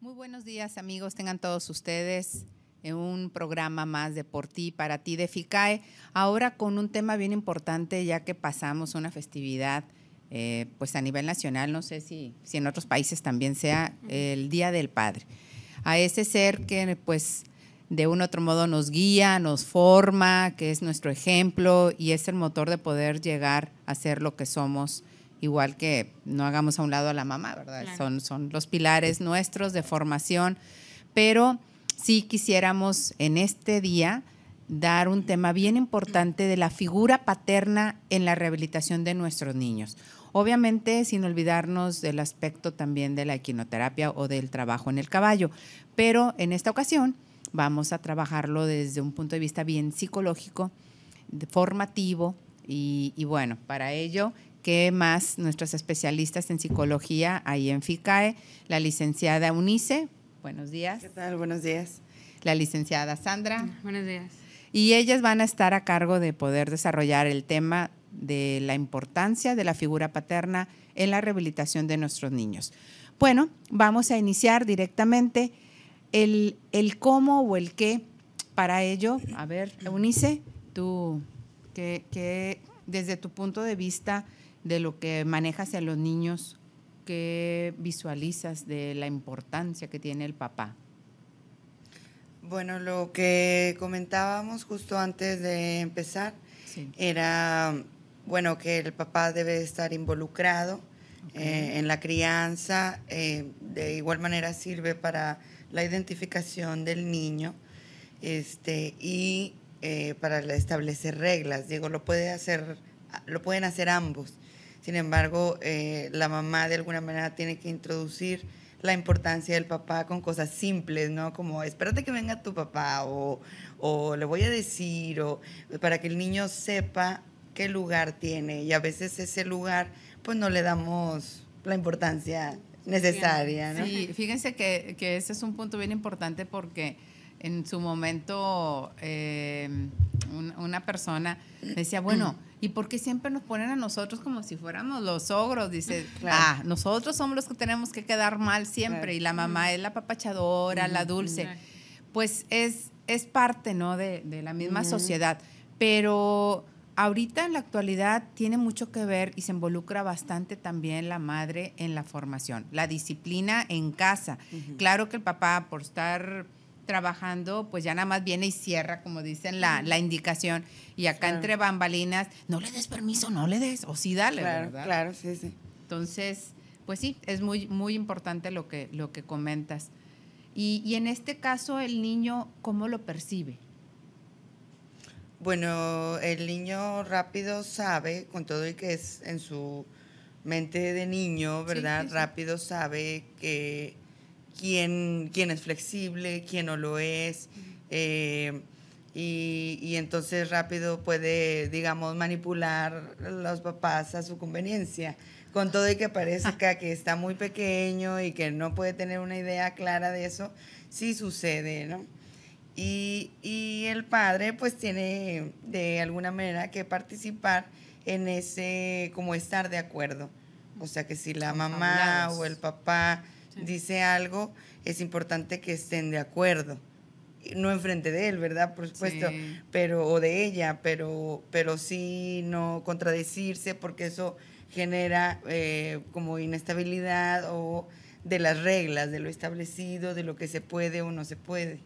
Muy buenos días amigos, tengan todos ustedes en un programa más de Por ti, para ti de FICAE. Ahora con un tema bien importante ya que pasamos una festividad eh, pues a nivel nacional, no sé si, si en otros países también sea el Día del Padre. A ese ser que pues de un otro modo nos guía, nos forma, que es nuestro ejemplo y es el motor de poder llegar a ser lo que somos, igual que no hagamos a un lado a la mamá, ¿verdad? Son, son los pilares nuestros de formación, pero sí quisiéramos en este día dar un tema bien importante de la figura paterna en la rehabilitación de nuestros niños. Obviamente sin olvidarnos del aspecto también de la equinoterapia o del trabajo en el caballo, pero en esta ocasión vamos a trabajarlo desde un punto de vista bien psicológico, formativo y, bueno, para ello, ¿qué más nuestros especialistas en psicología ahí en FICAE? La licenciada Unice, buenos días. ¿Qué tal? Buenos días. La licenciada Sandra. Buenos días. Y ellas van a estar a cargo de poder desarrollar el tema de la importancia de la figura paterna en la rehabilitación de nuestros niños. Bueno, vamos a iniciar directamente el, el cómo o el qué para ello. A ver, Eunice, tú, que, desde tu punto de vista de lo que manejas en los niños, ¿qué visualizas de la importancia que tiene el papá? Bueno, lo que comentábamos justo antes de empezar era, bueno, que el papá debe estar involucrado eh, en la crianza, eh, de igual manera sirve para la identificación del niño este, y eh, para establecer reglas. Digo, lo, puede hacer, lo pueden hacer ambos. Sin embargo, eh, la mamá de alguna manera tiene que introducir la importancia del papá con cosas simples, ¿no? Como espérate que venga tu papá o, o le voy a decir, o para que el niño sepa qué lugar tiene. Y a veces ese lugar, pues no le damos la importancia necesaria. ¿no? Sí, fíjense que, que, ese es un punto bien importante porque en su momento eh, una persona decía, bueno, ¿y por qué siempre nos ponen a nosotros como si fuéramos los ogros? Dice, ah, nosotros somos los que tenemos que quedar mal siempre y la mamá es la papachadora, la dulce. Pues es, es parte, ¿no? De, de la misma sociedad. Pero ahorita en la actualidad tiene mucho que ver y se involucra bastante también la madre en la formación, la disciplina en casa. Claro que el papá por estar trabajando, pues ya nada más viene y cierra, como dicen, la, la indicación. Y acá entre bambalinas, no le des permiso, no le des, o sí dale, claro, ¿verdad? Claro, sí, sí. Entonces, pues sí, es muy, muy importante lo que, lo que comentas. Y, y en este caso, el niño, ¿cómo lo percibe? Bueno, el niño rápido sabe, con todo y que es en su mente de niño, ¿verdad? Rápido sabe que quién, quién es flexible, quién no lo es. Eh, y, y, entonces rápido puede, digamos, manipular los papás a su conveniencia. Con todo y que parezca que está muy pequeño y que no puede tener una idea clara de eso, sí sucede, ¿no? Y, y, el padre pues tiene de alguna manera que participar en ese, como estar de acuerdo. O sea que si la mamá o el papá sí. dice algo, es importante que estén de acuerdo. No enfrente de él, ¿verdad? Por supuesto, sí. pero, o de ella, pero, pero sí no contradecirse porque eso genera eh, como inestabilidad o de las reglas, de lo establecido, de lo que se puede o no se puede.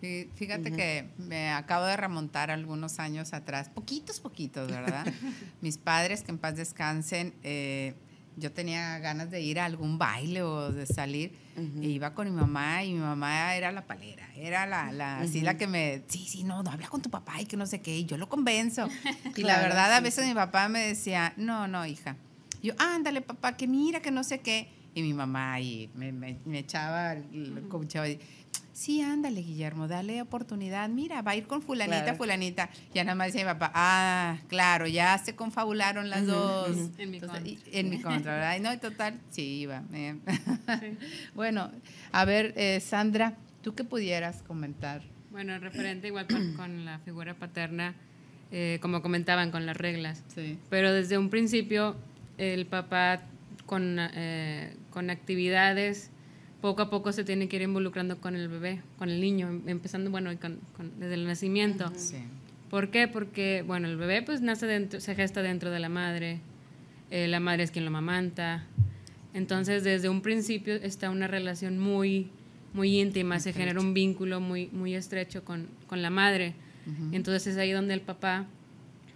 Sí, fíjate uh -huh. que me acabo de remontar algunos años atrás, poquitos, poquitos, ¿verdad? Mis padres, que en paz descansen, eh, yo tenía ganas de ir a algún baile o de salir, uh -huh. e iba con mi mamá y mi mamá era la palera, era la, la uh -huh. así la que me, sí, sí, no, no, habla con tu papá y que no sé qué, y yo lo convenzo. y claro, la verdad, sí. a veces mi papá me decía, no, no, hija. Yo, ándale, papá, que mira, que no sé qué. Y mi mamá ahí me, me, me echaba, el, coachaba, sí, ándale, Guillermo, dale oportunidad. Mira, va a ir con fulanita, claro. fulanita. Ya nada más decía mi papá, ah, claro, ya se confabularon las uh -huh, dos. Uh -huh. En mi contra. En mi contra, ¿verdad? No, total, sí, iba. Sí. bueno, a ver, eh, Sandra, ¿tú qué pudieras comentar? Bueno, referente igual con, con la figura paterna, eh, como comentaban, con las reglas. Sí. Pero desde un principio, el papá con, eh, con actividades poco a poco se tiene que ir involucrando con el bebé, con el niño, empezando, bueno, desde el nacimiento. Sí. ¿Por qué? Porque, bueno, el bebé pues nace dentro, se gesta dentro de la madre, eh, la madre es quien lo mamanta. Entonces, desde un principio está una relación muy, muy íntima, se genera un vínculo muy, muy estrecho con, con la madre. Entonces es ahí donde el papá,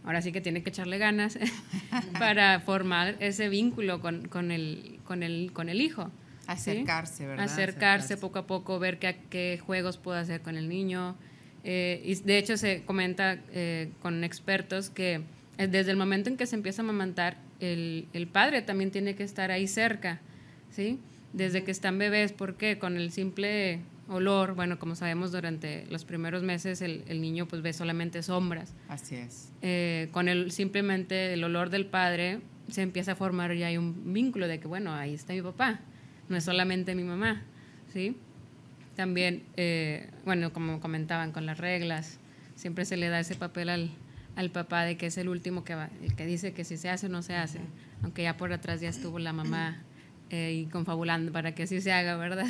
ahora sí que tiene que echarle ganas para formar ese vínculo con, con, el, con, el, con el hijo. Acercarse, ¿verdad? Acercarse, poco a poco, ver qué, qué juegos puede hacer con el niño. Eh, y de hecho se comenta eh, con expertos que eh, desde el momento en que se empieza a amamantar, el, el, padre también tiene que estar ahí cerca, ¿sí? Desde que están bebés, porque con el simple olor, bueno, como sabemos durante los primeros meses el, el niño pues ve solamente sombras. Así es. con el simplemente el olor del padre se empieza a formar ya hay un vínculo de que, bueno, ahí está mi papá, no es solamente mi mamá, ¿sí? También, eh, bueno, como comentaban con las reglas, siempre se le da ese papel al, al papá de que es el último que, va, el que dice que si se hace o no se hace, aunque ya por atrás ya estuvo la mamá eh, y confabulando para que así se haga, ¿verdad?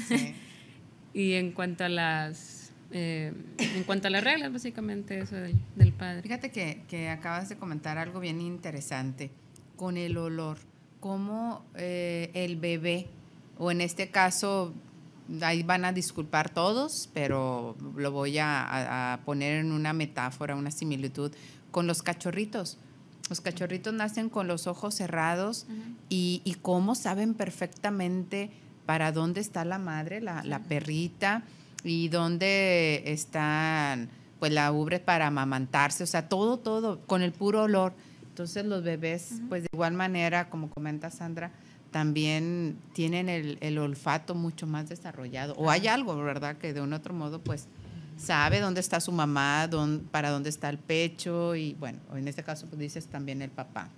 Y en cuanto a las eh, en cuanto a las reglas, básicamente eso del, padre. Fíjate que, que, acabas de comentar algo bien interesante con el olor, cómo el bebé o en este caso, ahí van a disculpar todos, pero lo voy a, poner en una metáfora, una similitud, con los cachorritos. Los cachorritos nacen con los ojos cerrados y, y, cómo saben perfectamente para dónde está la madre, la, la perrita, y dónde están pues la ubre para amamantarse, o sea, todo, todo, con el puro olor. Entonces los bebés, pues de igual manera, como comenta Sandra, también tienen el, olfato mucho más desarrollado. O hay algo, ¿verdad? Que de un otro modo, pues, sabe dónde está su mamá, para dónde está el pecho y, bueno, en este caso, pues dices también el papá.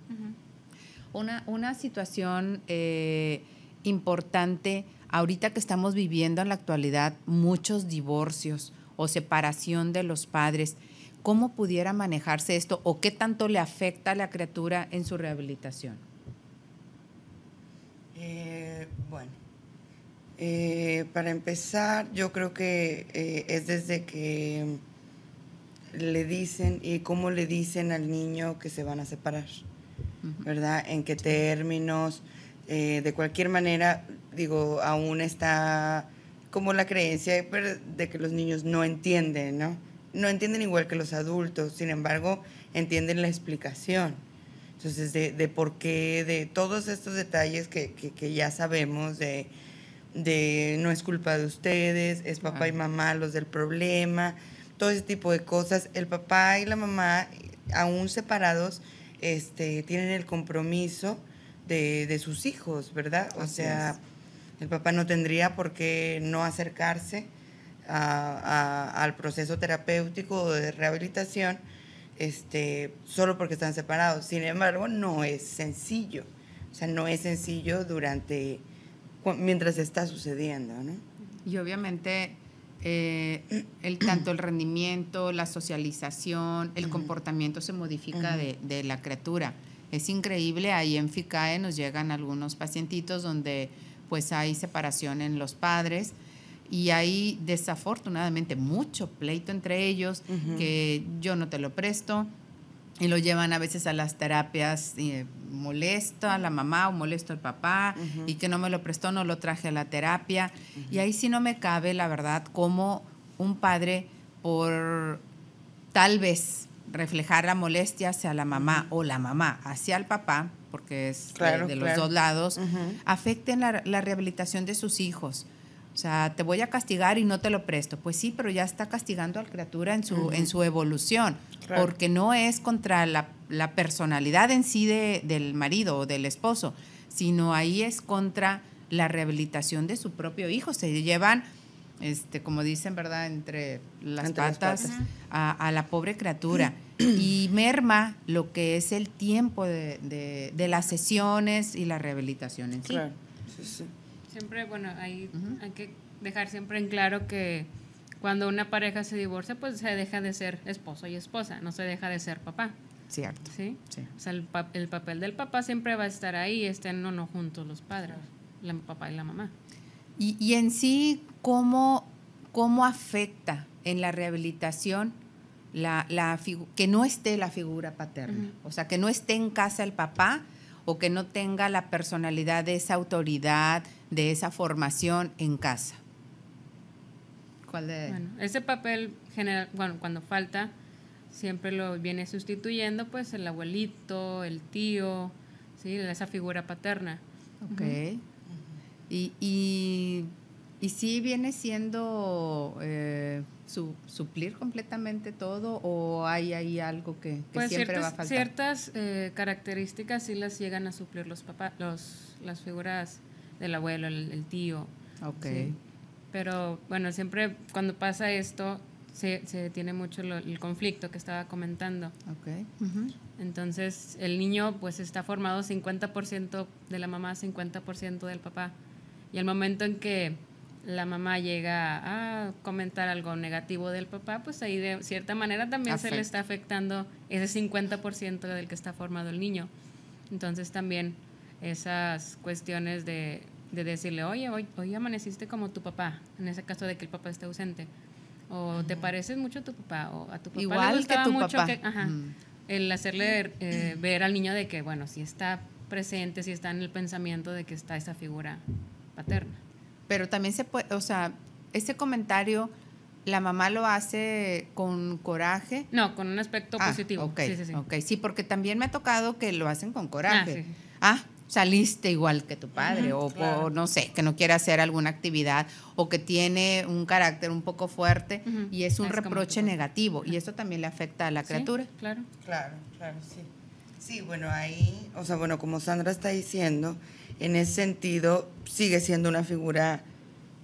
una, una, situación eh, importante, ahorita que estamos viviendo en la actualidad muchos divorcios o separación de los padres, ¿cómo pudiera manejarse esto o qué tanto le afecta a la criatura en su rehabilitación? Eh, bueno, eh, para empezar, yo creo que eh, es desde que le dicen y cómo le dicen al niño que se van a separar, ¿verdad? En qué términos, de cualquier manera, digo, aún está como la creencia de que los niños no entienden, ¿no? No entienden igual que los adultos, sin embargo, entienden la explicación. Entonces, de, de por qué, de todos estos detalles que, que, ya sabemos, de, de, no es culpa de ustedes, es papá y mamá los del problema, todo ese tipo de cosas. El papá y la mamá, aún separados, este, tienen el compromiso de, de sus hijos, ¿verdad? O sea, el papá no tendría por qué no acercarse a, al proceso terapéutico de rehabilitación este, solo porque están separados. Sin embargo, no es sencillo. O sea, no es sencillo durante, mientras está sucediendo, ¿no? Y obviamente, eh, el, tanto el rendimiento, la socialización, el comportamiento se modifica de, de, la criatura. Es increíble, ahí en FICAE nos llegan algunos pacientitos donde pues hay separación en los padres, y hay desafortunadamente mucho pleito entre ellos, que yo no te lo presto, y lo llevan a veces a las terapias eh, molesto a la mamá o molesto al papá y que no me lo prestó, no lo traje a la terapia. Y ahí sí no me cabe, la verdad, como un padre por tal vez reflejar la molestia hacia la mamá o la mamá hacia el papá, porque es de, los dos lados, afecten la, la rehabilitación de sus hijos. O sea, te voy a castigar y no te lo presto. Pues sí, pero ya está castigando a la criatura en su, en su evolución, porque no es contra la, personalidad en sí de, del marido o del esposo, sino ahí es contra la rehabilitación de su propio hijo. Se llevan, este, como dicen, ¿verdad?, entre las patas, A, la pobre criatura. y merma lo que es el tiempo de, de, las sesiones y la rehabilitación en sí. Claro. Sí, sí. Siempre, bueno, hay, hay que dejar siempre en claro que cuando una pareja se divorcia, pues se deja de ser esposo y esposa, no se deja de ser papá. Cierto. ¿Sí? O sea, el, el, papel del papá siempre va a estar ahí, estén o no juntos los padres, el papá y la mamá. Y, en sí, ¿cómo, ¿cómo afecta en la rehabilitación la, la que no esté la figura paterna? O sea, que no esté en casa el papá o que no tenga la personalidad de esa autoridad, de esa formación en casa. ¿Cuál de? Bueno, ese papel general, bueno, cuando falta, siempre lo viene sustituyendo, pues el abuelito, el tío, sí, esa figura paterna. Ok. y, y, y, sí viene siendo eh, su, suplir completamente todo o hay ahí algo que, pues siempre ciertas, va a faltar? Ciertas eh, características sí las llegan a suplir los papás, los, las figuras del abuelo, el, tío. Ok. Pero bueno, siempre cuando pasa esto, se, se tiene mucho el conflicto que estaba comentando. Okay. Entonces, el niño pues está formado 50% de la mamá, 50% del papá. Y el momento en que la mamá llega a comentar algo negativo del papá, pues ahí de cierta manera también se le está afectando ese 50% del que está formado el niño. Entonces también esas cuestiones de de decirle, oye, hoy, hoy amaneciste como tu papá, en ese caso de que el papá esté ausente, o te pareces mucho a tu papá, o a tu papá Igual le que tu mucho papá. Que, ajá, el hacerle eh, ver al niño de que, bueno, si está presente, si está en el pensamiento de que está esa figura paterna. Pero también se puede, o sea, ese comentario, la mamá lo hace con coraje. No, con un aspecto ah, positivo. Okay, sí, sí, sí. Ok, sí, porque también me ha tocado que lo hacen con coraje. Ah, ah saliste igual que tu padre o, no sé, que no quiere hacer alguna actividad o que tiene un carácter un poco fuerte y es un reproche negativo y eso también le afecta a la criatura. claro. Claro, claro, sí. Sí, bueno, ahí, o sea, bueno, como Sandra está diciendo, en ese sentido sigue siendo una figura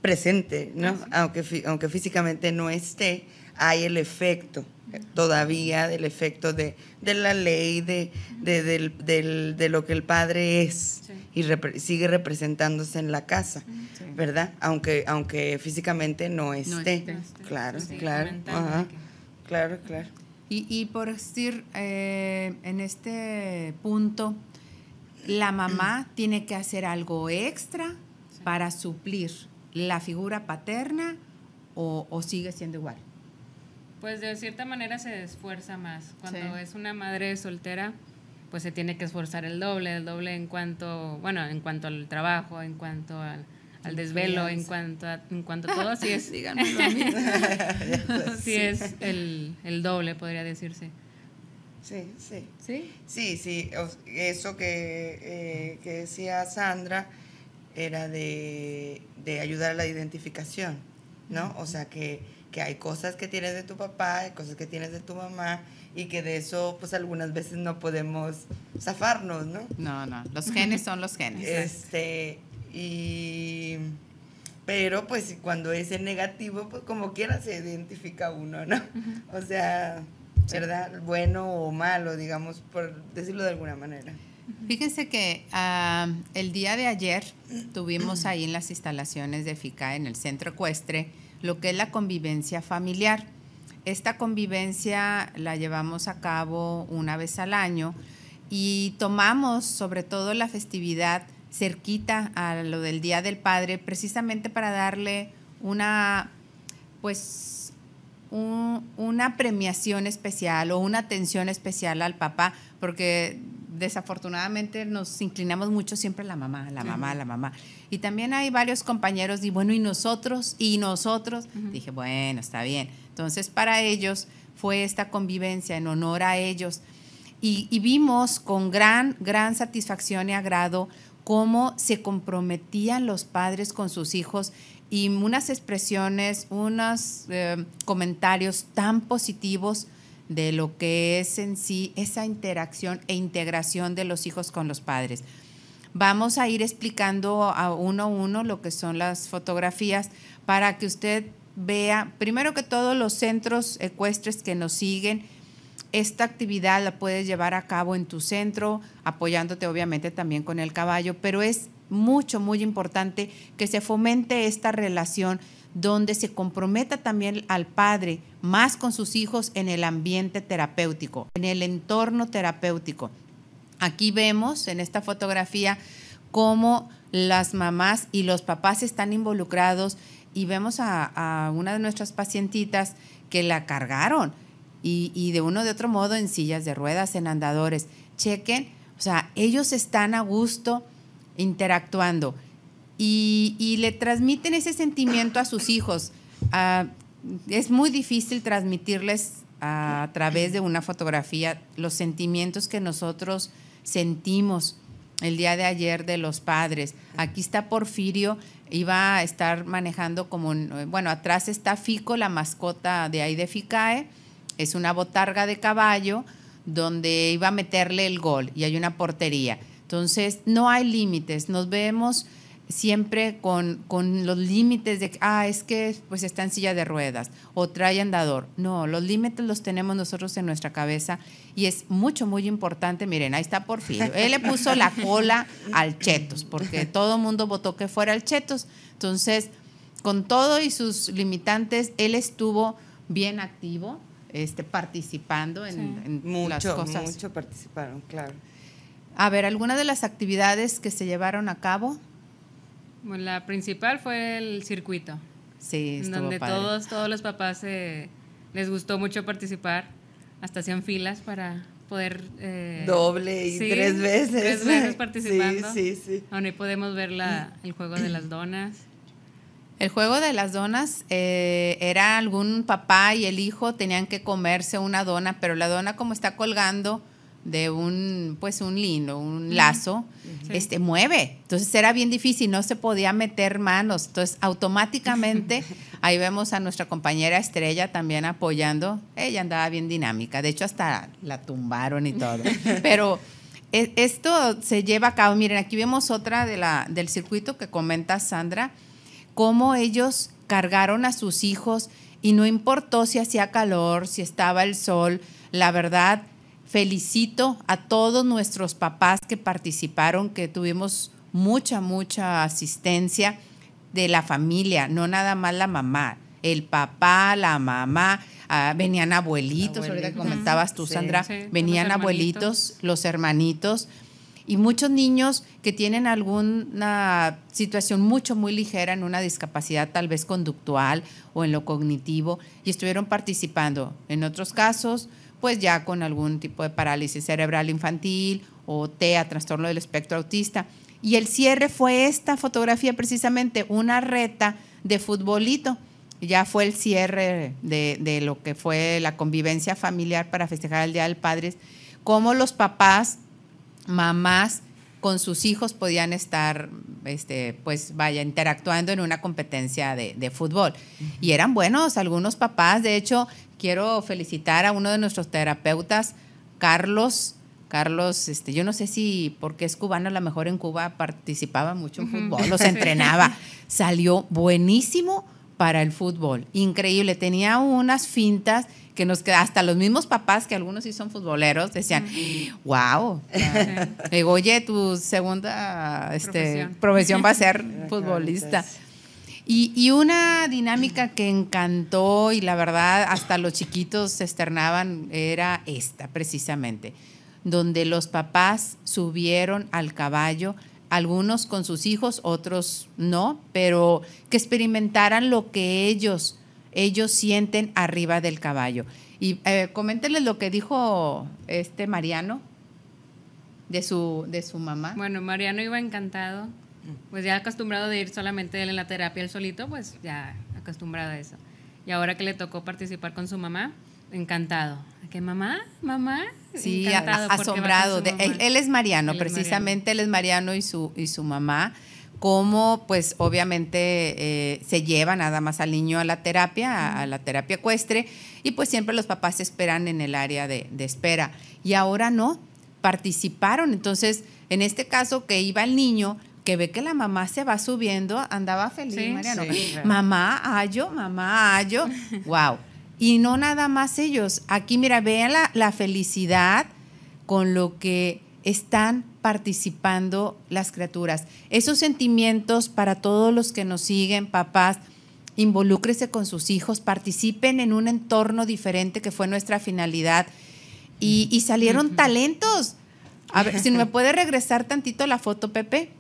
presente, ¿no? Aunque, aunque físicamente no esté, hay el efecto todavía del efecto de, la ley, de, de, lo que el padre es y sigue representándose en la casa, ¿verdad? Aunque, aunque físicamente no esté. Claro, claro. Claro, claro. Y, por decir, eh, en este punto, la mamá tiene que hacer algo extra para suplir la figura paterna o sigue siendo igual. Pues de cierta manera se esfuerza más. Cuando es una madre soltera, pues se tiene que esforzar el doble, el doble en cuanto, bueno, en cuanto al trabajo, en cuanto al, desvelo, en cuanto a, en cuanto a todo, sí es, díganmelo a mí. sí, es el, el, doble, podría decirse. Sí, sí. ¿Sí? Sí, sí. Eso que, eh, que decía Sandra era de, de ayudar a la identificación, ¿no? O sea que que hay cosas que tienes de tu papá, hay cosas que tienes de tu mamá y que de eso pues algunas veces no podemos zafarnos, ¿no? No, no, los genes son los genes. Este, y pero pues cuando es en negativo, pues como quiera se identifica uno, ¿no? O sea, ¿verdad? Bueno o malo, digamos, por decirlo de alguna manera. Fíjense que ah, el día de ayer tuvimos ahí en las instalaciones de FICA, en el centro ecuestre, lo que es la convivencia familiar. Esta convivencia la llevamos a cabo una vez al año y tomamos sobre todo la festividad cerquita a lo del Día del Padre, precisamente para darle una, pues, una premiación especial o una atención especial al papá, porque desafortunadamente nos inclinamos mucho siempre a la mamá, la mamá, la mamá. Y también hay varios compañeros, y bueno, ¿y nosotros? ¿Y nosotros? Dije, bueno, está bien. Entonces, para ellos fue esta convivencia en honor a ellos. Y, y vimos con gran, gran satisfacción y agrado cómo se comprometían los padres con sus hijos y unas expresiones, unos eh, comentarios tan positivos de lo que es en sí esa interacción e integración de los hijos con los padres. Vamos a ir explicando a uno a uno lo que son las fotografías para que usted vea, primero que todos los centros ecuestres que nos siguen, esta actividad la puedes llevar a cabo en tu centro, apoyándote obviamente también con el caballo, pero es mucho, muy importante que se fomente esta relación donde se comprometa también al padre más con sus hijos en el ambiente terapéutico, en el entorno terapéutico. Aquí vemos en esta fotografía cómo las mamás y los papás están involucrados y vemos a, una de nuestras pacientitas que la cargaron y, y, de uno de otro modo en sillas de ruedas, en andadores. Chequen, o sea, ellos están a gusto interactuando y, le transmiten ese sentimiento a sus hijos. Ah, es muy difícil transmitirles a través de una fotografía los sentimientos que nosotros sentimos el día de ayer de los padres. Aquí está Porfirio, iba a estar manejando como, bueno, atrás está Fico, la mascota de ahí de Ficae, es una botarga de caballo donde iba a meterle el gol y hay una portería. Entonces, no hay límites, nos vemos siempre con, con los límites de, ah, es que pues está en silla de ruedas o trae andador. No, los límites los tenemos nosotros en nuestra cabeza y es mucho, muy importante. Miren, ahí está Porfirio. Él le puso la cola al Chetos porque todo el mundo votó que fuera el Chetos. Entonces, con todo y sus limitantes, él estuvo bien activo, este, participando en, mucho, las cosas. Mucho participaron, claro. A ver, ¿alguna de las actividades que se llevaron a cabo? Bueno, la principal fue el circuito. Sí, en donde todos todos los papás eh, les gustó mucho participar, hasta hacían filas para poder eh, doble y tres veces tres veces participando. Sí, sí, sí. Aún ahí podemos ver la, el juego de las donas. El juego de las donas eh, era algún papá y el hijo tenían que comerse una dona, pero la dona como está colgando de un pues un lino, un lazo, este mueve. Entonces era bien difícil, no se podía meter manos. Entonces automáticamente ahí vemos a nuestra compañera Estrella también apoyando. Ella andaba bien dinámica, de hecho hasta la tumbaron y todo. Pero e, esto se lleva a cabo. Miren, aquí vemos otra de la del circuito que comenta Sandra, cómo ellos cargaron a sus hijos y no importó si hacía calor, si estaba el sol, la verdad Felicito a todos nuestros papás que participaron, que tuvimos mucha, mucha asistencia de la familia, no nada más la mamá, el papá, la mamá, ah, venían abuelitos, ahorita comentabas tú, Sandra, venían abuelitos, los hermanitos y muchos niños que tienen alguna situación mucho, muy ligera en una discapacidad tal vez conductual o en lo cognitivo y estuvieron participando. En otros casos, pues ya con algún tipo de parálisis cerebral infantil o TEA, trastorno del espectro autista. Y el cierre fue esta fotografía precisamente, una reta de futbolito. Ya fue el cierre de, lo que fue la convivencia familiar para festejar el Día del Padre, cómo los papás, mamás con sus hijos podían estar, este, pues vaya, interactuando en una competencia de, de fútbol. Y eran buenos algunos papás, de hecho, quiero felicitar a uno de nuestros terapeutas, Carlos. Carlos, este, yo no sé si porque es cubano, a lo mejor en Cuba participaba mucho en fútbol, los entrenaba. Salió buenísimo para el fútbol, increíble. Tenía unas fintas que nos hasta los mismos papás, que algunos sí son futboleros, decían, wow. Digo, oye, tu segunda este, profesión. va a ser futbolista. Y, una dinámica que encantó y la verdad hasta los chiquitos se externaban era esta precisamente, donde los papás subieron al caballo, algunos con sus hijos, otros no, pero que experimentaran lo que ellos, ellos sienten arriba del caballo. Y eh, coméntenles lo que dijo este Mariano de su, de su mamá. Bueno, Mariano iba encantado pues ya acostumbrado de ir solamente él en la terapia él solito, pues ya acostumbrado a eso. Y ahora que le tocó participar con su mamá, encantado. ¿Qué mamá? ¿Mamá? Sí, asombrado. él, es Mariano, precisamente él es Mariano y su, y su mamá. Cómo, pues, obviamente eh, se lleva nada más al niño a la terapia, a, la terapia ecuestre, y pues siempre los papás esperan en el área de, de espera. Y ahora no, participaron. Entonces, en este caso que iba el niño, que ve que la mamá se va subiendo, andaba feliz, Mariano. Mamá, ayo, mamá, ayo. wow. Y no nada más ellos. Aquí, mira, vean la, la felicidad con lo que están participando las criaturas. Esos sentimientos para todos los que nos siguen, papás, involúcrese con sus hijos, participen en un entorno diferente que fue nuestra finalidad. Y, y salieron talentos. A ver, si me puede regresar tantito la foto, Pepe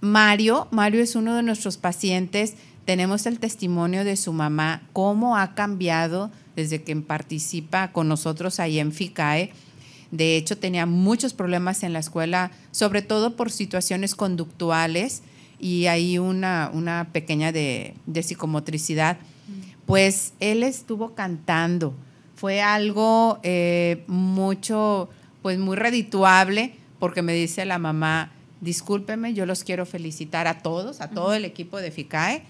Mario, Mario es uno de nuestros pacientes. Tenemos el testimonio de su mamá, cómo ha cambiado desde que participa con nosotros ahí en FICAE. De hecho, tenía muchos problemas en la escuela, sobre todo por situaciones conductuales y hay una, una pequeña de, de psicomotricidad. Pues él estuvo cantando. Fue algo eh, mucho, pues muy redituable, porque me dice la mamá, discúlpeme, yo los quiero felicitar a todos, a todo el equipo de FICAE,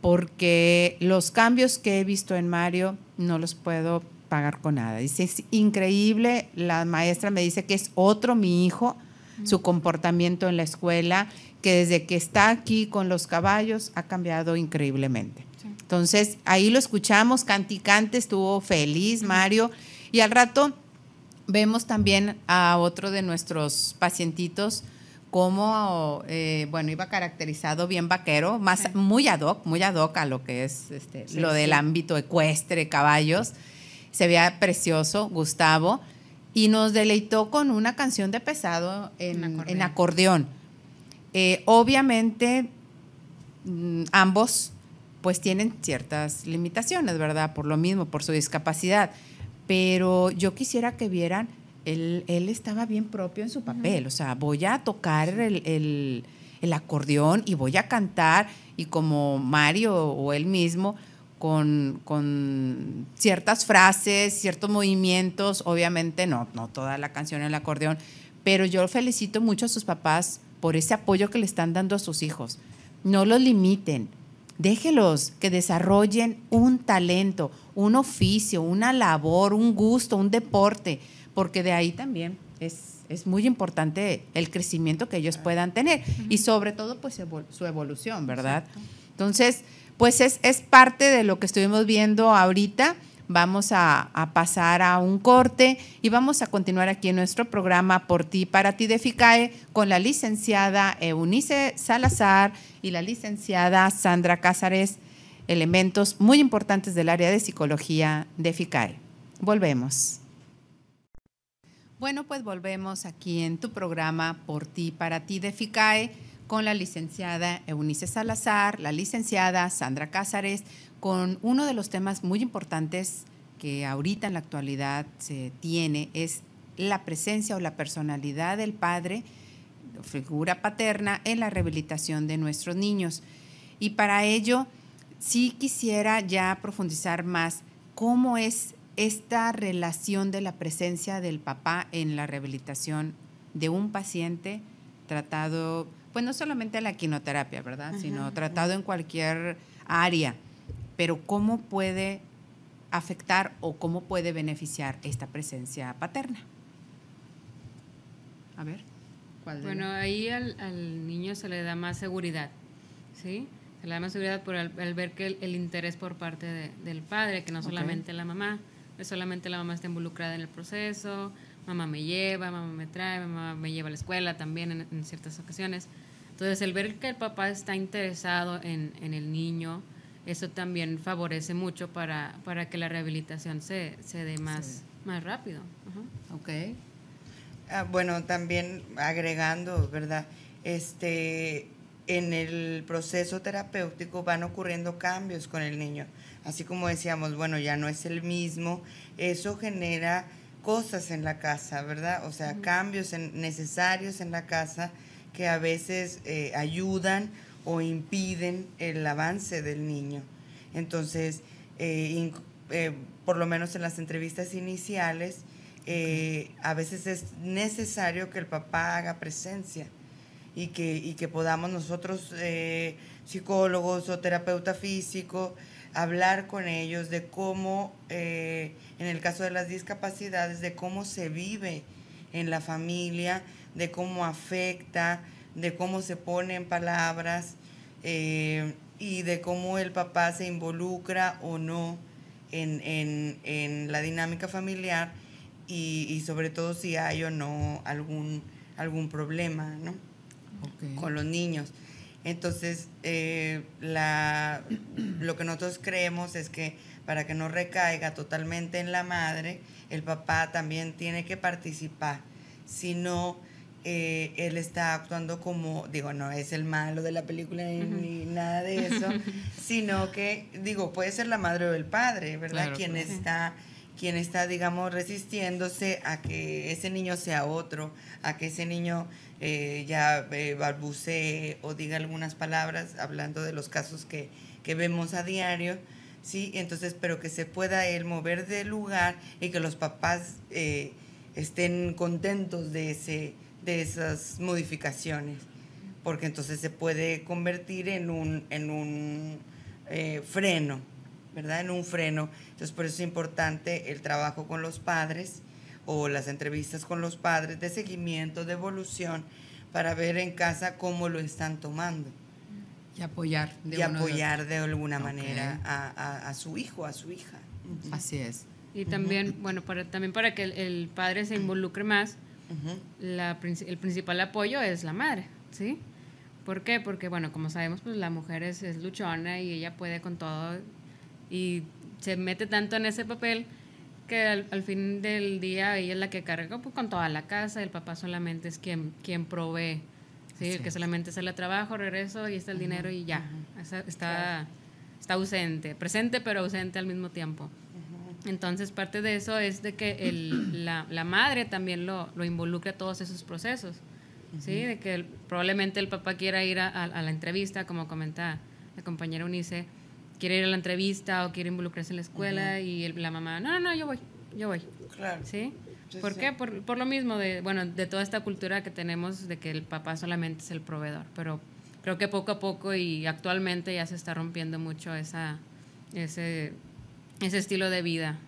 porque los cambios que he visto en Mario no los puedo pagar con nada. Dice, es increíble, la maestra me dice que es otro mi hijo, su comportamiento en la escuela, que desde que está aquí con los caballos ha cambiado increíblemente. Entonces, ahí lo escuchamos, canticante, estuvo feliz Mario, y al rato vemos también a otro de nuestros pacientitos, cómo, eh, bueno, iba caracterizado bien vaquero, más muy ad hoc, muy ad hoc a lo que es este, lo del ámbito ecuestre, caballos. Se veía precioso, Gustavo, y nos deleitó con una canción de pesado en acordeón. Eh, obviamente, mm, ambos pues tienen ciertas limitaciones, ¿verdad? Por lo mismo, por su discapacidad. Pero yo quisiera que vieran él, estaba bien propio en su papel, o sea, voy a tocar el, acordeón y voy a cantar y como Mario o él mismo, con, con, ciertas frases, ciertos movimientos, obviamente no, no toda la canción en el acordeón, pero yo felicito mucho a sus papás por ese apoyo que le están dando a sus hijos. No los limiten, déjelos que desarrollen un talento, un oficio, una labor, un gusto, un deporte porque de ahí también es, es muy importante el crecimiento que ellos puedan tener y sobre todo pues su evolución, ¿verdad? Entonces, pues es, es, parte de lo que estuvimos viendo ahorita. Vamos a, a, pasar a un corte y vamos a continuar aquí en nuestro programa Por ti, para ti de FICAE con la licenciada Eunice Salazar y la licenciada Sandra Cázares, elementos muy importantes del área de psicología de FICAE. Volvemos. Bueno, pues volvemos aquí en tu programa Por ti, para ti de FICAE con la licenciada Eunice Salazar, la licenciada Sandra Cázares, con uno de los temas muy importantes que ahorita en la actualidad se tiene, es la presencia o la personalidad del padre, figura paterna, en la rehabilitación de nuestros niños. Y para ello, sí quisiera ya profundizar más cómo es esta relación de la presencia del papá en la rehabilitación de un paciente tratado, pues no solamente en la quinoterapia, ¿verdad? Sino tratado en cualquier área, pero cómo puede afectar o cómo puede beneficiar esta presencia paterna. A ver. ¿cuál bueno, ahí al, niño se le da más seguridad, ¿sí? Se le da más seguridad por el, ver que el, interés por parte del padre, que no solamente la mamá solamente la mamá está involucrada en el proceso, mamá me lleva, mamá me trae, mamá me lleva a la escuela también en, ciertas ocasiones. Entonces, el ver que el papá está interesado en, el niño, eso también favorece mucho para, para que la rehabilitación se, se dé más, más rápido. Ok. Ah, bueno, también agregando, ¿verdad? Este, en el proceso terapéutico van ocurriendo cambios con el niño así como decíamos, bueno, ya no es el mismo, eso genera cosas en la casa, ¿verdad? O sea, cambios necesarios en la casa que a veces eh, ayudan o impiden el avance del niño. Entonces, eh, eh, por lo menos en las entrevistas iniciales, a veces es necesario que el papá haga presencia y que, y que podamos nosotros, psicólogos o terapeuta físico, hablar con ellos de cómo, eh, en el caso de las discapacidades, de cómo se vive en la familia, de cómo afecta, de cómo se pone en palabras eh, y de cómo el papá se involucra o no en, la dinámica familiar y, sobre todo si hay o no algún, algún problema ¿no? con los niños. Entonces, eh, lo que nosotros creemos es que para que no recaiga totalmente en la madre, el papá también tiene que participar, sino eh, él está actuando como, digo, no es el malo de la película ni, nada de eso, sino que, digo, puede ser la madre o el padre, ¿verdad? quien está quien está, digamos, resistiéndose a que ese niño sea otro, a que ese niño eh, ya eh, balbucee o diga algunas palabras, hablando de los casos que, que vemos a diario, ¿sí? Entonces, pero que se pueda él mover del lugar y que los papás eh, estén contentos de, ese, de esas modificaciones, porque entonces se puede convertir en un, en un freno, ¿verdad? En un freno. Entonces, por eso es importante el trabajo con los padres o las entrevistas con los padres de seguimiento, de evolución, para ver en casa cómo lo están tomando. Y apoyar de, y apoyar de, alguna manera a, su hijo, a su hija. Así es. Y también, bueno, para, también para que el, padre se involucre más, la, el principal apoyo es la madre, ¿sí? ¿Por qué? Porque, bueno, como sabemos, pues la mujer es, es luchona y ella puede con todo y se mete tanto en ese papel que al, fin del día ella es la que carga pues, con toda la casa, el papá solamente es quien, quien provee, ¿sí? que solamente sale a trabajo, regreso y está el dinero y ya, está, está, ausente, presente pero ausente al mismo tiempo. Entonces parte de eso es de que el, la, la, madre también lo, lo involucre a todos esos procesos, ¿sí? de que probablemente el papá quiera ir a, a la entrevista, como comenta la compañera Unice, quiere ir a la entrevista o quiere involucrarse en la escuela y la mamá, no, no, no, yo voy, yo voy. Claro. ¿Sí? ¿Por qué? Por, por, lo mismo de, bueno, de toda esta cultura que tenemos de que el papá solamente es el proveedor, pero creo que poco a poco y actualmente ya se está rompiendo mucho esa, ese, ese estilo de vida,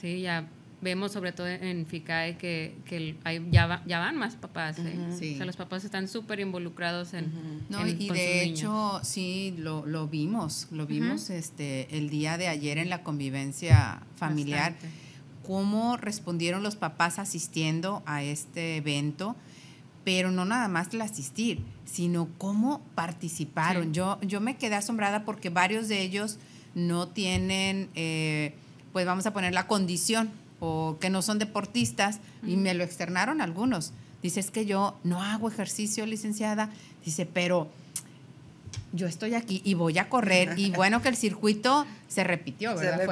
¿sí? Ya vemos sobre todo en FICAE que, que hay, ya, ya van más papás. ¿eh? O sea, los papás están súper involucrados en, no, Y de hecho, sí, lo, lo, vimos, lo vimos este el día de ayer en la convivencia familiar. Cómo respondieron los papás asistiendo a este evento, pero no nada más el asistir, sino cómo participaron. Yo, yo me quedé asombrada porque varios de ellos no tienen, eh, pues vamos a poner la condición que no son deportistas, y me lo externaron algunos. Dice, es que yo no hago ejercicio, licenciada. Dice, pero yo estoy aquí y voy a correr. Y bueno, que el circuito se repitió, ¿verdad?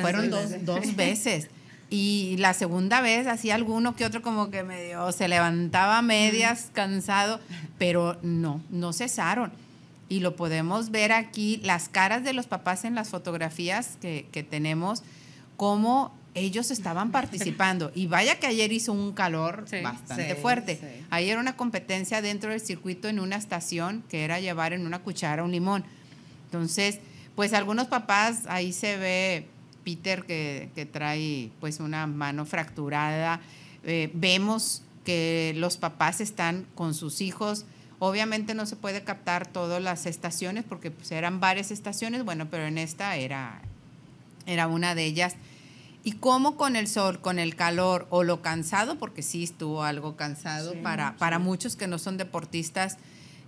fueron, dos, veces. Y la segunda vez, así alguno que otro como que medio se levantaba medias, cansado, pero no, no cesaron. Y lo podemos ver aquí, las caras de los papás en las fotografías que, que tenemos, cómo ellos estaban participando. Y vaya que ayer hizo un calor bastante fuerte. Ayer era una competencia dentro del circuito en una estación que era llevar en una cuchara un limón. Entonces, pues algunos papás, ahí se ve Peter que, trae pues una mano fracturada. Eh, vemos que los papás están con sus hijos. Obviamente no se puede captar todas las estaciones porque pues, eran varias estaciones, bueno, pero en esta era, era una de ellas y cómo con el sol, con el calor o lo cansado, porque sí estuvo algo cansado para, para muchos que no son deportistas,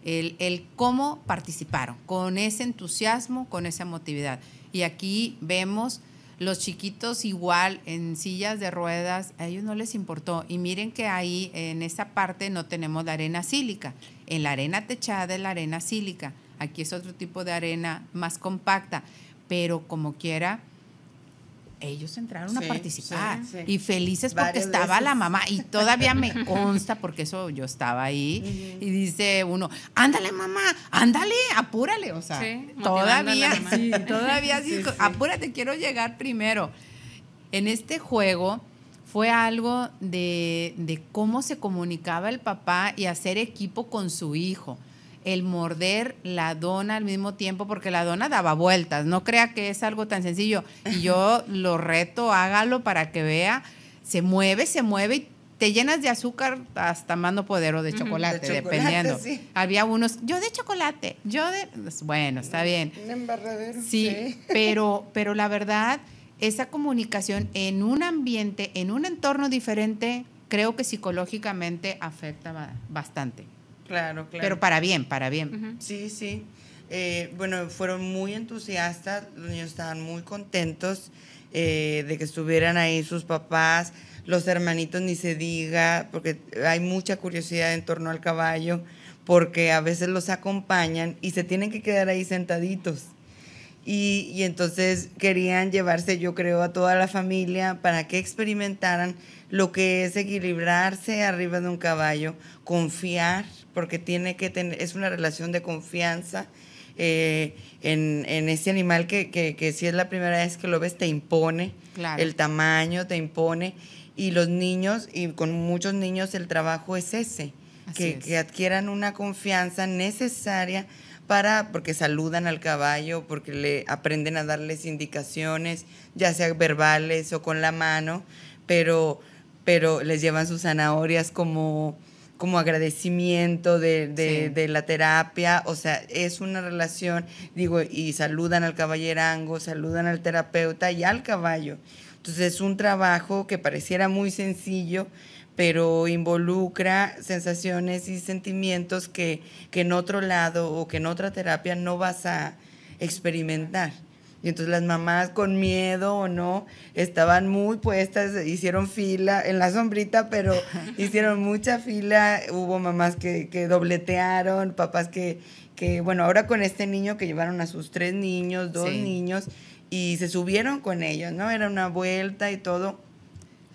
el, el, cómo participaron, con ese entusiasmo, con esa emotividad. Y aquí vemos los chiquitos igual en sillas de ruedas, a ellos no les importó. Y miren que ahí en esa parte no tenemos la arena sílica. En la arena techada es la arena sílica. Aquí es otro tipo de arena más compacta, pero como quiera ellos entraron a participar y felices porque estaba la mamá y todavía me consta porque eso yo estaba ahí y dice uno, ándale mamá, ándale, apúrale, o sea, todavía, todavía apúrate, quiero llegar primero. En este juego fue algo de, de cómo se comunicaba el papá y hacer equipo con su hijo el morder la dona al mismo tiempo, porque la dona daba vueltas. No crea que es algo tan sencillo. Y yo lo reto, hágalo para que vea. Se mueve, se mueve y te llenas de azúcar hasta mando poder o de chocolate, dependiendo. Había unos, yo de chocolate, yo de. Bueno, está bien. Sí, Pero, pero la verdad, esa comunicación en un ambiente, en un entorno diferente, creo que psicológicamente afecta bastante. Claro, claro. Pero para bien, para bien. Sí, sí. Eh, bueno, fueron muy entusiastas, los niños estaban muy contentos eh, de que estuvieran ahí sus papás, los hermanitos ni se diga, porque hay mucha curiosidad en torno al caballo, porque a veces los acompañan y se tienen que quedar ahí sentaditos. Y, y, entonces querían llevarse, yo creo, a toda la familia para que experimentaran lo que es equilibrarse arriba de un caballo, confiar, porque tiene que tener, es una relación de confianza eh, en, en, ese animal que, que, que, si es la primera vez que lo ves te impone, claro. el tamaño te impone, y los niños, y con muchos niños el trabajo es ese, que, es. que adquieran una confianza necesaria para, porque saludan al caballo, porque le aprenden a darles indicaciones, ya sea verbales o con la mano, pero, pero les llevan sus zanahorias como, como agradecimiento de, de, sí. de, la terapia, o sea, es una relación, digo, y saludan al caballerango, saludan al terapeuta y al caballo. Entonces es un trabajo que pareciera muy sencillo, pero involucra sensaciones y sentimientos que, que en otro lado o que en otra terapia no vas a experimentar. Y entonces las mamás con miedo o no estaban muy puestas, hicieron fila en la sombrita, pero hicieron mucha fila. Hubo mamás que, que dobletearon, papás que, que, bueno, ahora con este niño que llevaron a sus tres niños, dos sí. niños, y se subieron con ellos, ¿no? Era una vuelta y todo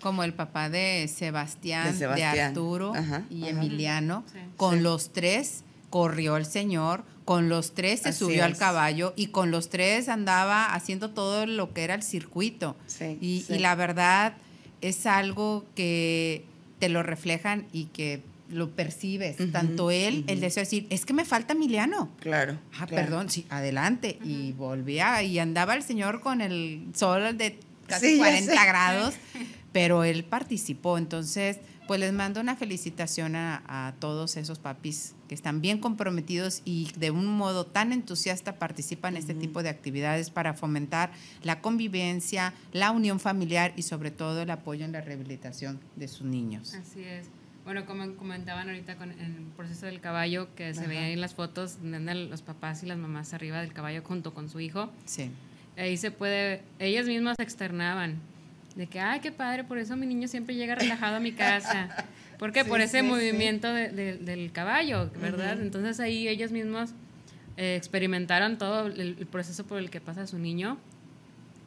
como el papá de Sebastián, de, Sebastián. de Arturo ajá, y ajá. Emiliano, sí. con sí. los tres corrió el señor, con los tres se Así subió es. al caballo y con los tres andaba haciendo todo lo que era el circuito. Sí, y, y, la verdad es algo que te lo reflejan y que lo percibes, uh -huh, tanto él, uh -huh. el deseo de decir, es que me falta Emiliano. Claro. Ah, claro. perdón, sí, adelante. Uh -huh. Y volvía, y andaba el señor con el sol de casi sí, 40 grados pero él participó. Entonces, pues les mando una felicitación a, a, todos esos papis que están bien comprometidos y de un modo tan entusiasta participan en este tipo de actividades para fomentar la convivencia, la unión familiar y sobre todo el apoyo en la rehabilitación de sus niños. Así es. Bueno, como comentaban ahorita con el proceso del caballo, que se veía en las fotos, donde andan los papás y las mamás arriba del caballo junto con su hijo. Sí. Ahí se puede, ellas mismas externaban de que, ay, qué padre, por eso mi niño siempre llega relajado a mi casa. ¿Por qué? Sí, por ese sí, movimiento sí. De, de, del caballo, ¿verdad? Uh -huh. Entonces ahí ellos mismos eh, experimentaron todo el, el, proceso por el que pasa su niño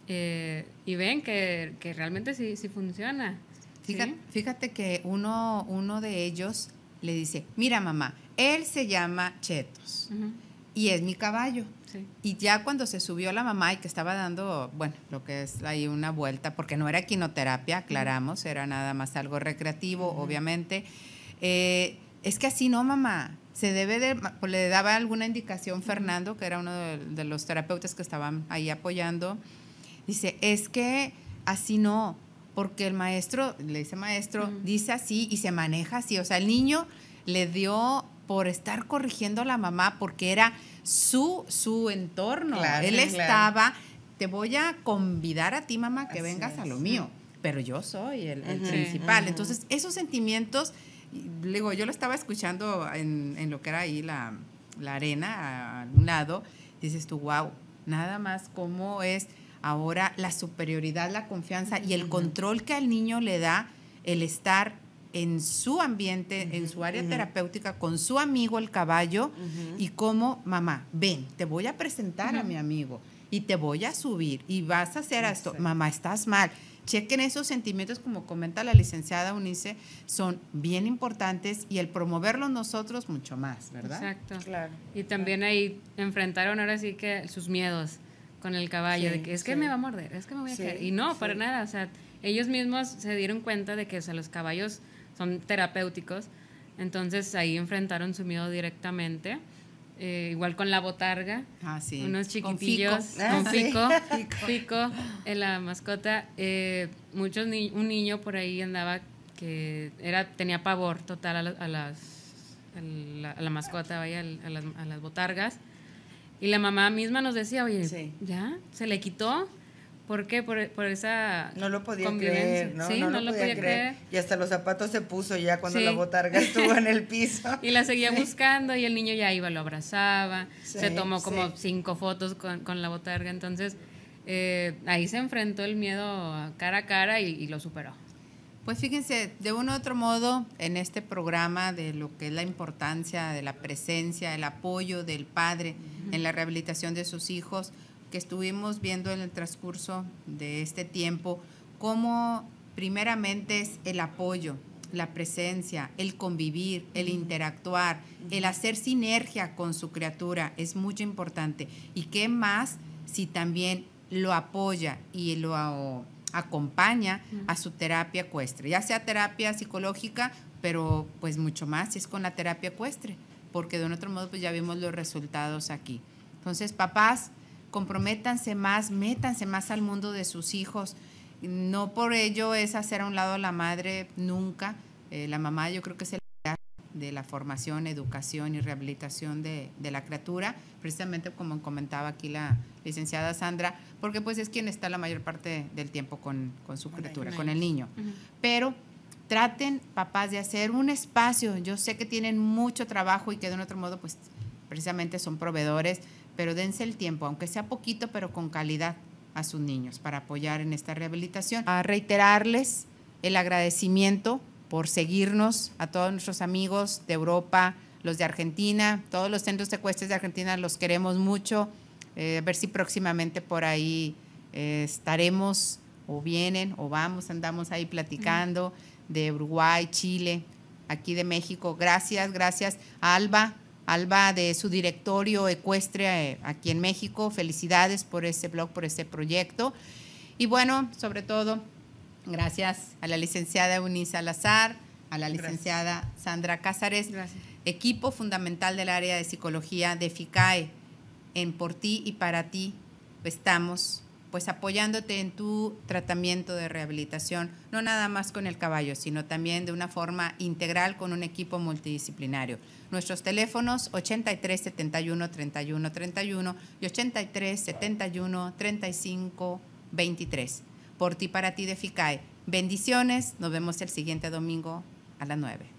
eh, y ven que, que, realmente sí, sí funciona. Fíjate, fíjate que uno, uno de ellos le dice, mira mamá, él se llama Chetos uh -huh. y es mi caballo. Sí. Y ya cuando se subió la mamá y que estaba dando, bueno, lo que es ahí una vuelta, porque no era quinoterapia, aclaramos, era nada más algo recreativo, uh -huh. obviamente. Eh, es que así no, mamá. Se debe de, pues le daba alguna indicación Fernando, que era uno de, de los terapeutas que estaban ahí apoyando. Dice, es que así no, porque el maestro, le dice maestro, uh -huh. dice así y se maneja así. O sea, el niño le dio por estar corrigiendo a la mamá porque era su, su entorno. Claro, Él claro. estaba, te voy a convidar a ti, mamá, que Así vengas es. a lo mío, pero yo soy el, el uh -huh, principal. Uh -huh. Entonces, esos sentimientos, digo, yo lo estaba escuchando en, en lo que era ahí la, la arena, a un lado, dices tú, wow, nada más cómo es ahora la superioridad, la confianza y el control que al niño le da el estar en su ambiente, uh -huh, en su área uh -huh. terapéutica, con su amigo el caballo, uh -huh. y como, mamá, ven, te voy a presentar a mi amigo y te voy a subir y vas a hacer esto. Mamá, estás mal. Chequen esos sentimientos, como comenta la licenciada Unice, son bien importantes y el promoverlos nosotros mucho más, ¿verdad? Exacto. Claro. Y también ahí enfrentaron ahora sí que sus miedos con el caballo, sí, de que es sí. que me va a morder, es que me voy a sí, caer. Y no, para nada, o sea, ellos mismos se dieron cuenta de que o sea, los caballos son terapéuticos. Entonces ahí enfrentaron su miedo directamente. Eh, igual con la botarga, ah, sí. unos chiquitillos con Fico, con Fico, Fico en la mascota. Eh, muchos ni un niño por ahí andaba que era tenía pavor total a, la, a las a la, a la, mascota, vaya, a las, a las botargas. Y la mamá misma nos decía, oye, sí. ¿ya? ¿Se le quitó? ¿Por qué? Por, esa No lo podía creer, ¿no? Sí, no, lo, podía, creer. Y hasta los zapatos se puso ya cuando la botarga estuvo en el piso. y la seguía buscando y el niño ya iba, lo abrazaba, se tomó como cinco fotos con, con, la botarga, entonces eh, ahí se enfrentó el miedo cara a cara y, lo superó. Pues fíjense, de un u otro modo, en este programa de lo que es la importancia de la presencia, el apoyo del padre en la rehabilitación de sus hijos, que estuvimos viendo en el transcurso de este tiempo, cómo primeramente es el apoyo, la presencia, el convivir, el interactuar, el hacer sinergia con su criatura es muy importante. ¿Y qué más si también lo apoya y lo acompaña a su terapia ecuestre, ya sea terapia psicológica, pero pues mucho más si es con la terapia ecuestre, porque de un otro modo pues ya vimos los resultados aquí. Entonces, papás, comprométanse más, métanse más al mundo de sus hijos. No por ello es hacer a un lado a la madre nunca. Eh, la mamá yo creo que es el de la formación, educación y rehabilitación de, la criatura, precisamente como comentaba aquí la licenciada Sandra, porque pues es quien está la mayor parte del tiempo con, su criatura, con el niño. Pero traten, papás, de hacer un espacio. Yo sé que tienen mucho trabajo y que de un otro modo, pues precisamente son proveedores pero dense el tiempo, aunque sea poquito, pero con calidad a sus niños para apoyar en esta rehabilitación. A reiterarles el agradecimiento por seguirnos a todos nuestros amigos de Europa, los de Argentina, todos los centros de cuestas de Argentina los queremos mucho. Eh, a ver si próximamente por ahí eh, estaremos o vienen o vamos, andamos ahí platicando de Uruguay, Chile, aquí de México. Gracias, gracias a Alba Alba de su directorio ecuestre eh, aquí en México. Felicidades por este blog, por este proyecto. Y bueno, sobre todo, gracias a la licenciada Eunice Salazar, a la licenciada Sandra Cázares, equipo fundamental del área de psicología de FICAE. En Por ti y para ti estamos pues apoyándote en tu tratamiento de rehabilitación, no nada más con el caballo, sino también de una forma integral con un equipo multidisciplinario. Nuestros teléfonos 83 71 31 31 y 83 71 35 23. Por ti, para ti de FICAE. Bendiciones, nos vemos el siguiente domingo a las 9.